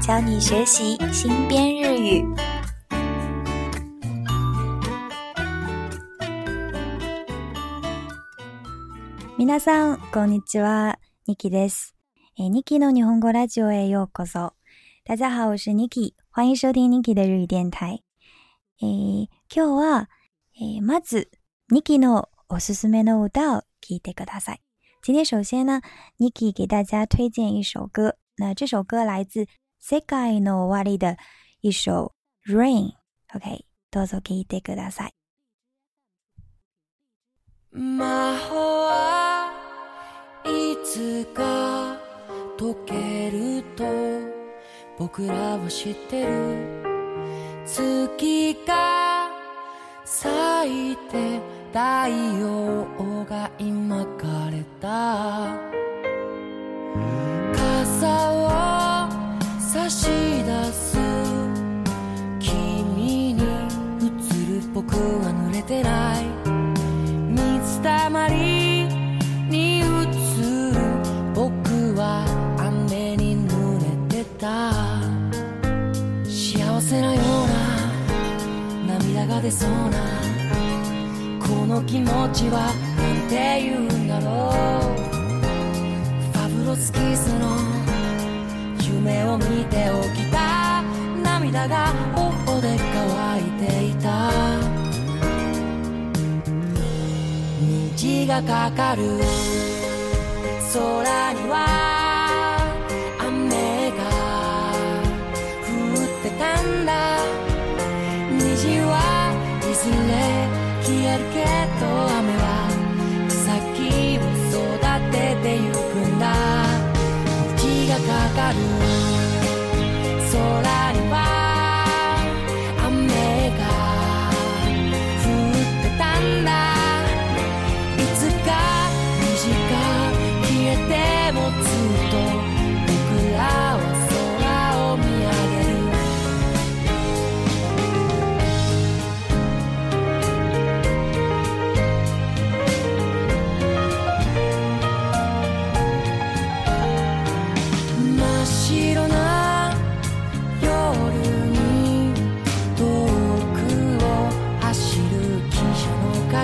教你学习新编日语。皆さん、こんにちは。ニキです。え、ニキの日本語ラジオへようこそ。大家好，我是ニキ。k i 欢迎收听ニキの日语电台。え、今日は、え、まず、ニキのおすすめの歌を聞いてください。今天首先呢ニキ给大家推荐一首歌。那这首歌来自世界の終わりで一首 Rain。OK。どうぞ聞いてください。魔法はいつか溶けると僕らは知ってる月が咲いて太陽が今枯れたは濡れてない水たまりに映る僕は雨に濡れてた幸せなような涙が出そうなこの気持ちはなんて言うんだろうファブロスキスの夢を見て起きた涙ががかかる空には雨が降ってたんだ虹はいずれ消えるけど雨は草木を育ててゆくんだ雪がかかる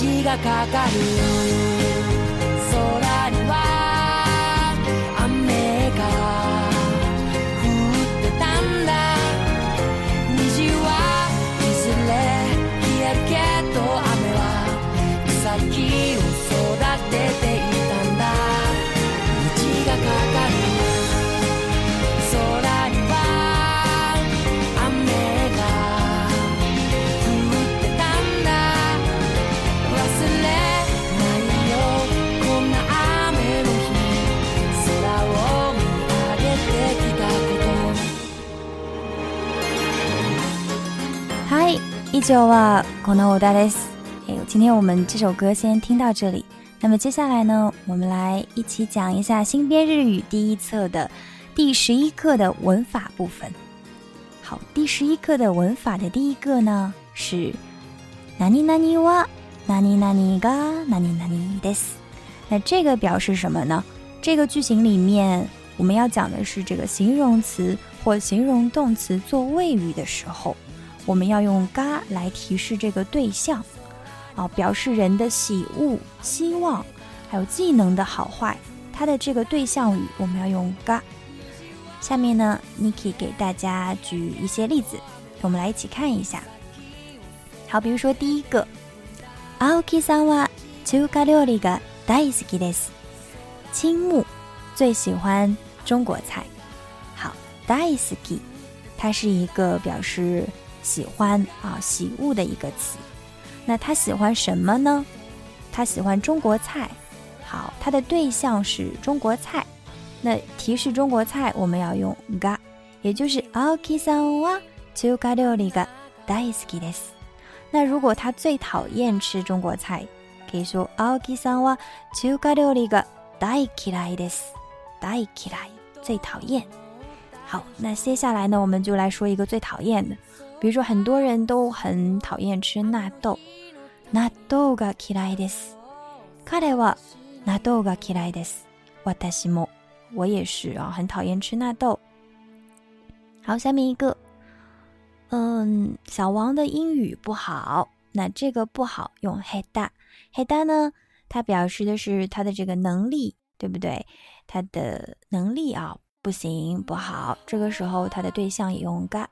虹がかかる空には Hi，旧久啊，このおだです。哎，今天我们这首歌先听到这里。那么接下来呢，我们来一起讲一下新编日语第一册的第十一课的文法部分。好，第十一课的文法的第一个呢是ナニ哇，ニワ、哪ニ嘎，ニガ、哪ニ this。那这个表示什么呢？这个句型里面我们要讲的是这个形容词或形容动词做谓语的时候。我们要用“嘎”来提示这个对象，啊，表示人的喜恶、希望，还有技能的好坏，它的这个对象语我们要用“嘎”。下面呢，Niki 给大家举一些例子，我们来一起看一下。好，比如说第一个，阿欧基桑娃丘卡廖里嘎戴斯基雷斯，青木最喜欢中国菜。好，戴斯基，它是一个表示。喜欢啊，喜物的一个词。那他喜欢什么呢？他喜欢中国菜。好，他的对象是中国菜。那提示中国菜，我们要用 ga，也就是 a k i s a w a to ga do riga dai skides。那如果他最讨厌吃中国菜，可以说 a k i s a w a to ga do riga dai kiraides，dai kira i 最讨厌。好，那接下来呢，我们就来说一个最讨厌的。比如说，很多人都很讨厌吃纳豆。纳豆が嫌いです。カデは、纳豆が嫌いです。わたしも、我也是啊，很讨厌吃纳豆。好，下面一个，嗯，小王的英语不好，那这个不好用 h d a h ダ。d a 呢，它表示的是他的这个能力，对不对？他的能力啊，不行，不好。这个时候，他的对象也用 g が。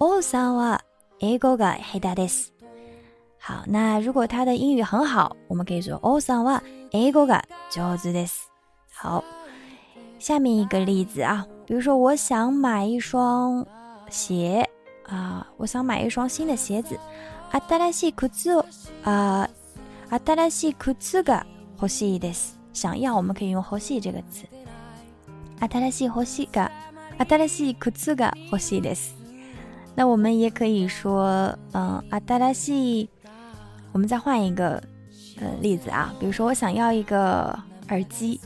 奥さんは英語が下手です。好，那如果他的英语很好，我们可以说 g さんは英語が上手で s 好，下面一个例子啊，比如说我想买一双鞋啊，我想买一双新的鞋子。新しい靴を、啊，新しい靴が欲しいです。想要，我们可以用欲しい这个词。新しい欲しいが、新しい靴が欲しいです。那我们也可以说，嗯，阿达拉西。我们再换一个，呃，例子啊。比如说，我想要一个耳机，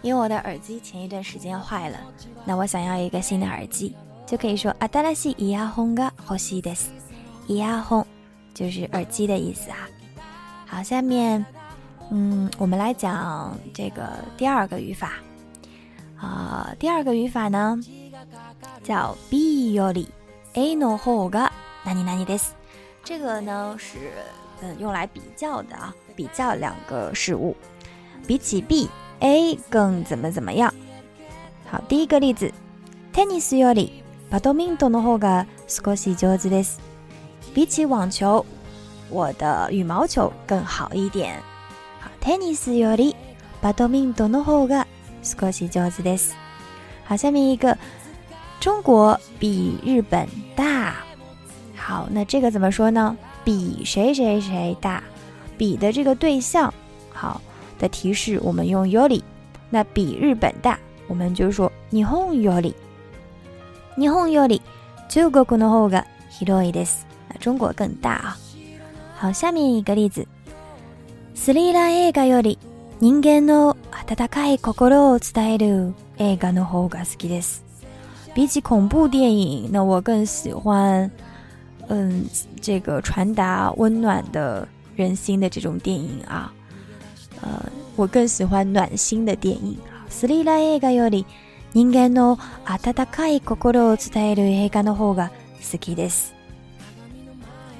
因为我的耳机前一段时间坏了。那我想要一个新的耳机，就可以说阿达拉西伊亚洪噶，ho si des。伊亚洪就是耳机的意思啊。好，下面，嗯，我们来讲这个第二个语法。啊，第二个语法呢，叫 be y o L i A の方が何々何にです。这个呢是嗯用来比较的啊，比较两个事物，比起 B，A 更怎么怎么样。好，第一个例子，テニスよりバドミントンの方が少し上手です。比起网球，我的羽毛球更好一点。好，テニスよりバドミントンの方が少し上手です。好，下面一个。中国比日本大，好，那这个怎么说呢？比谁谁谁大？比的这个对象，好的提示我们用より。那比日本大，我们就说日本ンより。ニホンより、中国の方が広いです。那中国更大啊。好，下面一个例子。スリラー映画より、人間の温かい心を伝える映画の方が好きです。比起恐怖电影，那我更喜欢，嗯，这个传达温暖的人心的这种电影啊，呃，我更喜欢暖心的电影。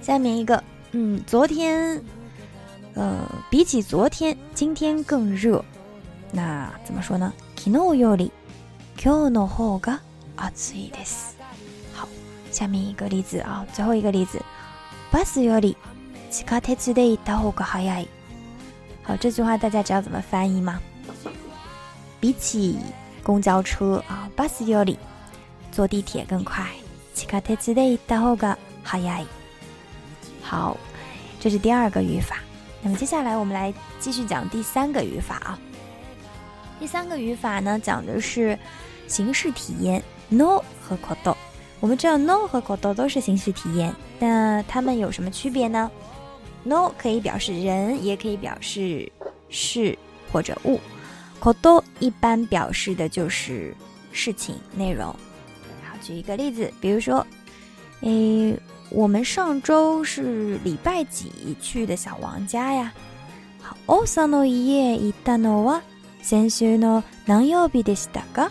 下面一个，嗯，昨天，呃，比起昨天，今天更热。那怎么说呢？今天热，今天热。啊，好，下面一个例子啊，すごいグリズ。バスより地下鉄で行った方が早い。好，这句话大家知道怎么翻译吗？比起公交车啊，バスより，坐地铁更快。地下鉄で行った方が早い。好，这是第二个语法。那么接下来我们来继续讲第三个语法啊。第三个语法呢，讲的是形式体验。no 和 koto，我们知道 no 和 koto 都是形式体验，那它们有什么区别呢？no 可以表示人，也可以表示事或者物，koto 一般表示的就是事情内容。好，举一个例子，比如说，诶，我们上周是礼拜几去的小王家呀？好，おさんの家に行ったのは先週の何曜日でしたか？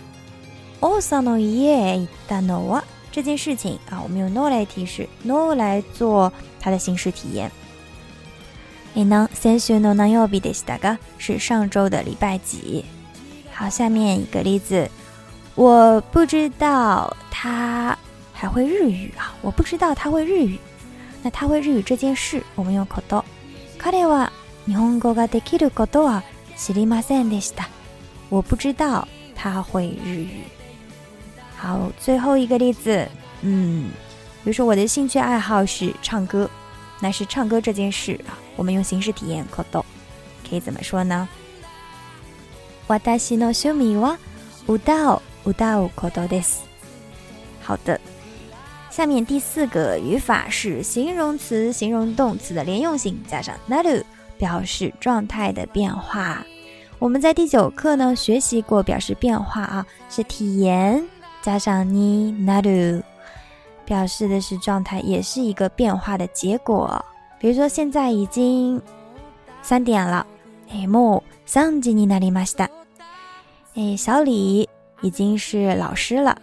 萨诺耶伊达诺わ这件事情啊，我们用 no 来提示，no 来做它的形式体验。伊能先学のなよびでしたが，是上周的礼拜几。好，下面一个例子，我不知道他还会日语啊，我不知道他会日语。那他会日语这件事，我们用「こと」ことわ。日本語ができることわ、すりませんですだ。我不知道他会日语。好，最后一个例子，嗯，比如说我的兴趣爱好是唱歌，那是唱歌这件事啊。我们用形式体验“こと”，可以怎么说呢？私の趣味は歌を歌うことです。好的，下面第四个语法是形容词、形容动词的连用性，加上“なる”，表示状态的变化。我们在第九课呢学习过表示变化啊，是体验。加上 ni naru 表示的是状态，也是一个变化的结果。比如说，现在已经三点了，诶木三时 ni nari masu da。诶，小李已经是老师了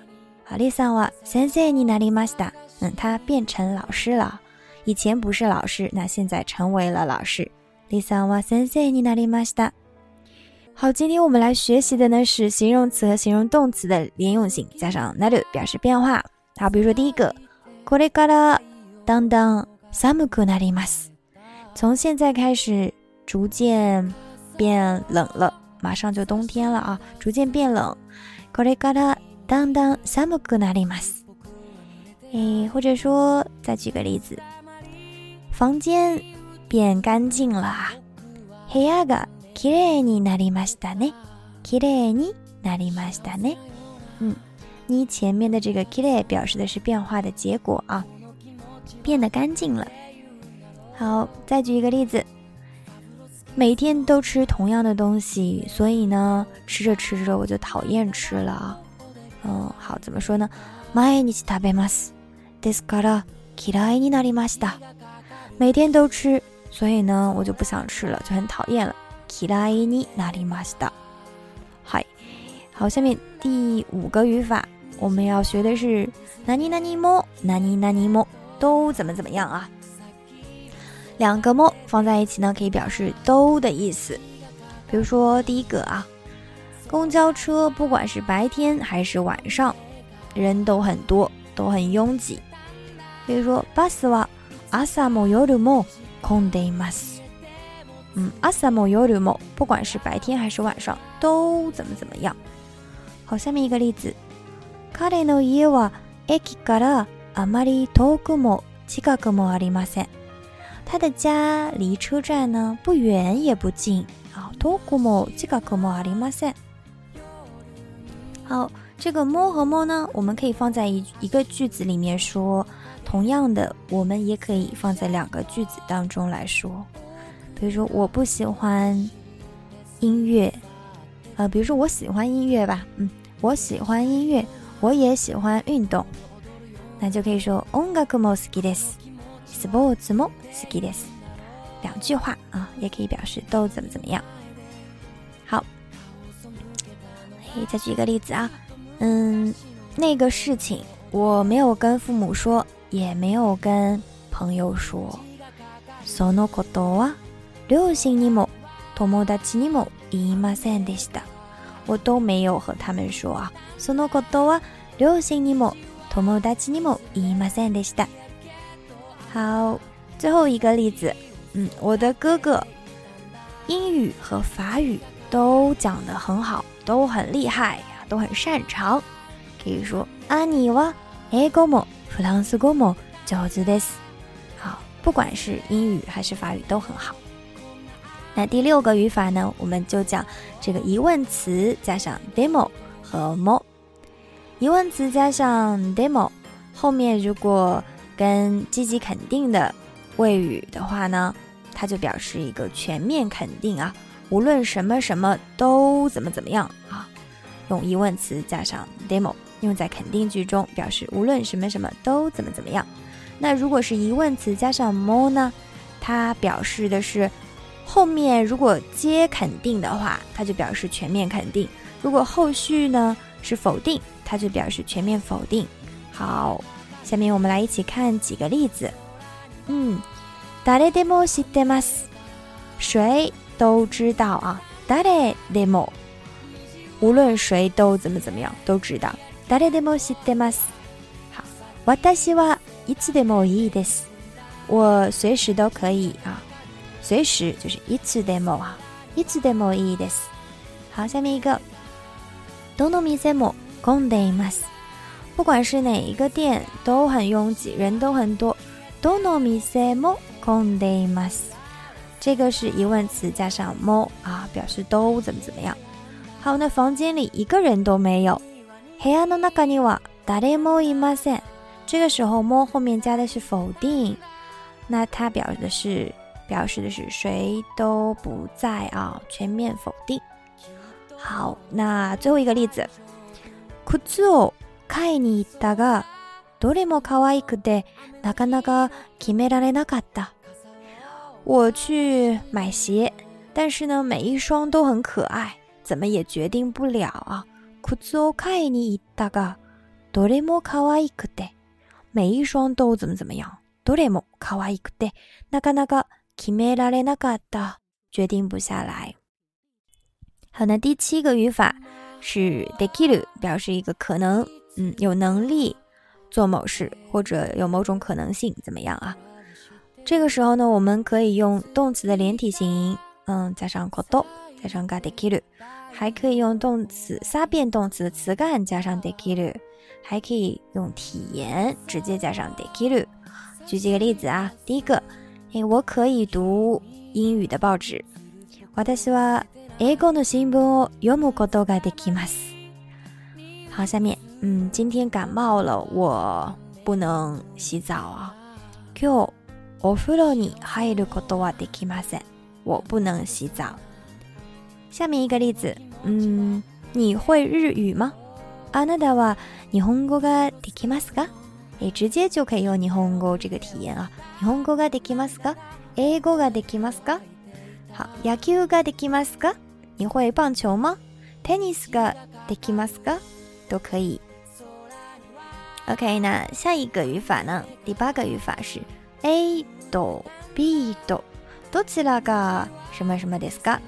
，lisa wa sansei ni nari masu da。嗯，他变成老师了，以前不是老师，那现在成为了老师，lisa wa sansei ni nari masu da。好，今天我们来学习的呢是形容词和形容动词的连用性，加上 n a r 表示变化。好，比如说第一个，これから当当寒くなります，从现在开始逐渐变冷了，马上就冬天了啊，逐渐变冷。これから当当寒くなります。诶，或者说再举个例子，房间变干净了，部屋が。綺麗になりましたね。綺麗になりましたね。嗯，你前面的这个“きれい”表示的是变化的结果啊，变得干净了。好，再举一个例子：每天都吃同样的东西，所以呢，吃着吃着我就讨厌吃了啊。嗯，好，怎么说呢？毎日食べます。ですから、嫌いになりました。每天都吃，所以呢，我就不想吃了，就很讨厌了。嫌いになりました。は嗨，好，下面第五个语法我们要学的是何ニも何モ、も都怎么怎么样啊？两个も放在一起呢，可以表示都的意思。比如说第一个啊，公交车不管是白天还是晚上，人都很多，都很拥挤。比如说バスは朝も夜も混んでいます。嗯，o r u 夜 o 不管是白天还是晚上，都怎么怎么样。好，下面一个例子。カデノは駅からあまり遠くも近くもありません。他的家离车站呢不远也不近。好，遠くも近くもありません。好，这个も和も呢，我们可以放在一一个句子里面说，同样的，我们也可以放在两个句子当中来说。比如说，我不喜欢音乐，呃，比如说我喜欢音乐吧，嗯，我喜欢音乐，我也喜欢运动，那就可以说，音楽も好きです，スポーツも好きです。两句话啊，也可以表示都怎么怎么样。好，嘿，再举一个例子啊，嗯，那个事情我没有跟父母说，也没有跟朋友说，そのこと啊。両親にも友達にも言いませんでした。我都没有和他们说。そのことは両親にも友達にも言いませんでした。好，最后一个例子。嗯，我的哥哥英语和法语都讲得很好，都很厉害呀，都很擅长。可以说 a n i w a e n g l i s f r n g o o this。好，不管是英语还是法语都很好。那第六个语法呢，我们就讲这个疑问词加上 demo 和 more。疑问词加上 demo，后面如果跟积极肯定的谓语的话呢，它就表示一个全面肯定啊，无论什么什么都怎么怎么样啊。用疑问词加上 demo，用在肯定句中表示无论什么什么都怎么怎么样。那如果是疑问词加上 more 呢，它表示的是。后面如果接肯定的话，它就表示全面肯定；如果后续呢是否定，它就表示全面否定。好，下面我们来一起看几个例子。嗯，誰都知道啊，誰，无论誰都怎麼怎麼樣都知道。好，我隨時都可以啊。随时就是いつも啊，いつもいいです。好，下面一个どの店も混んでいます。不管是哪一个店都很拥挤，人都很多。どの店も混んでいます。这个是疑问词加上も啊，表示都怎么怎么样。好，那房间里一个人都没有。部屋の中にわ誰もいません。这个时候も后面加的是否定，那它表示的是。表示的是谁都不在啊，全面否定。好，那最后一个例子，を買いに行ったが、どれも可愛くてなかなか決められなかった。我去买鞋，但是呢，每一双都很可爱，怎么也决定不了啊。を買いに行ったが、どれも可愛くて、每一双都怎么怎么样？どれも可愛くて、なかなか。決められなかった决定不下来。好，那第七个语法是できる，表示一个可能，嗯，有能力做某事，或者有某种可能性，怎么样啊？这个时候呢，我们可以用动词的连体形，嗯，加上けど，加上ができる，还可以用动词三变动词的词干加上できる，还可以用体言直接加上できる。举几个例子啊，第一个。え、我可以读英语的报纸。私は英語の新聞を読むことができます。好，下面，嗯，今天感冒了，我不能洗澡啊。今日は風呂にひいるとではできません。我不能洗澡。下面一个例子，嗯，你会日语吗？あなたは日本語ができますか？诶，直接就可以用日本語这个体验啊。日本語ができますか？英語ができますか？好，野球ができますか？你会棒球吗？テニスができますか？都可以。OK，那下一个语法呢？第八个语法是 A と B とどちらが什么什么ですか？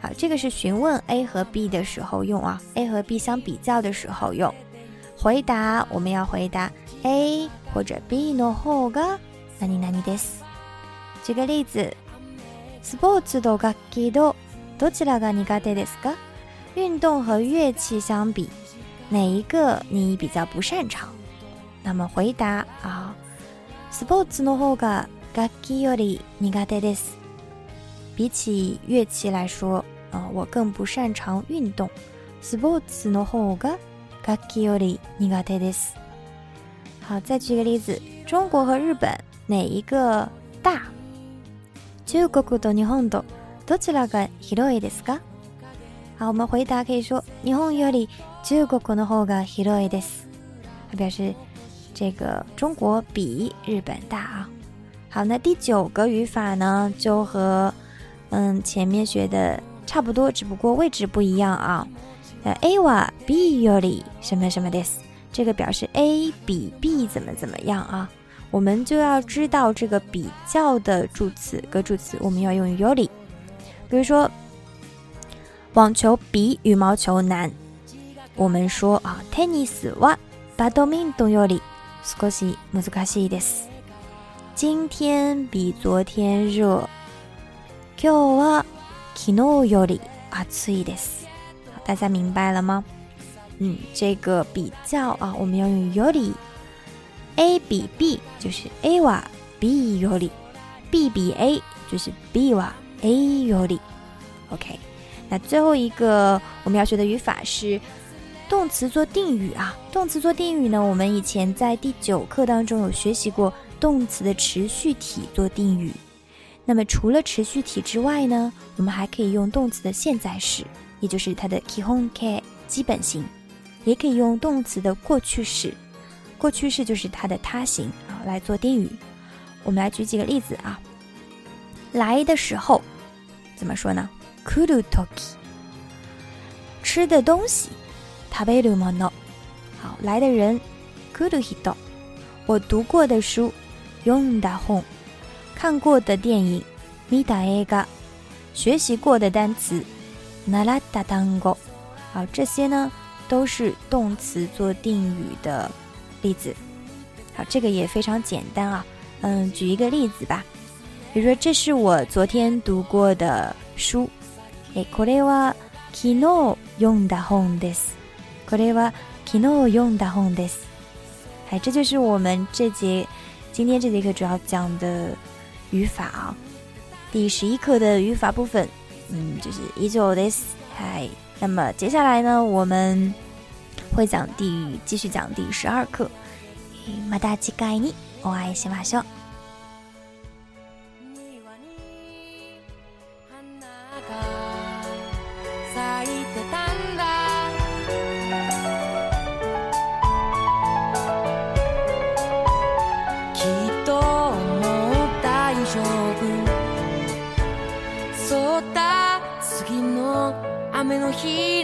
好，这个是询问 A 和 B 的时候用啊，A 和 B 相比较的时候用。回答，我们要回答。A 或者 B の方が何々です。举个例子，スポーツと楽器とどちらが苦手ですか？运动和乐器相比，哪一个你比较不擅长？那么回答啊，スポーツの方が楽器より苦手です。比起乐器来说，啊，我更不擅长运动。スポーツの方が楽器より苦手です。好，再举个例子，中国和日本哪一个大？中国と日本とどちらが広いですか？好，我们回答可以说日本より中国の方が広いです。它表示这个中国比日本大啊。好，那第九个语法呢，就和嗯前面学的差不多，只不过位置不一样啊。A は B より什么什么す。这个表示 A 比 B 怎么怎么样啊？我们就要知道这个比较的助词跟助词，我们要用 yoli。比如说，网球比羽毛球难，我们说啊，tennis は badminton より少し難しいです。今天比昨天热，今日は昨日暑いです。好，大家明白了吗？嗯，这个比较啊，我们要用 yor 里，a 比 b 就是 a w b yor 里，b 比 a 就是 b wa yor 里。OK，那最后一个我们要学的语法是动词做定语啊。动词做定语呢，我们以前在第九课当中有学习过动词的持续体做定语。那么除了持续体之外呢，我们还可以用动词的现在时，也就是它的 kihon ke 基本型。也可以用动词的过去式，过去式就是它的他形啊来做定语。我们来举几个例子啊。来的时候怎么说呢？t るとき。吃的东西食べるもの。好，来的人来る人。我读过的书読んだ本。看过的电影見た映画。学习过的单词習った単語。好，这些呢？都是动词做定语的例子，好，这个也非常简单啊。嗯，举一个例子吧，比如说这是我昨天读过的书。诶，これは日読んだ本です。これは日読んだ本です。哎，这就是我们这节今天这节课主要讲的语法啊，第十一课的语法部分。嗯，就是以上です。嗨。那么接下来呢我们会讲第继续讲第十二课嘿马达奇嘎爱你我爱喜马拉雅の日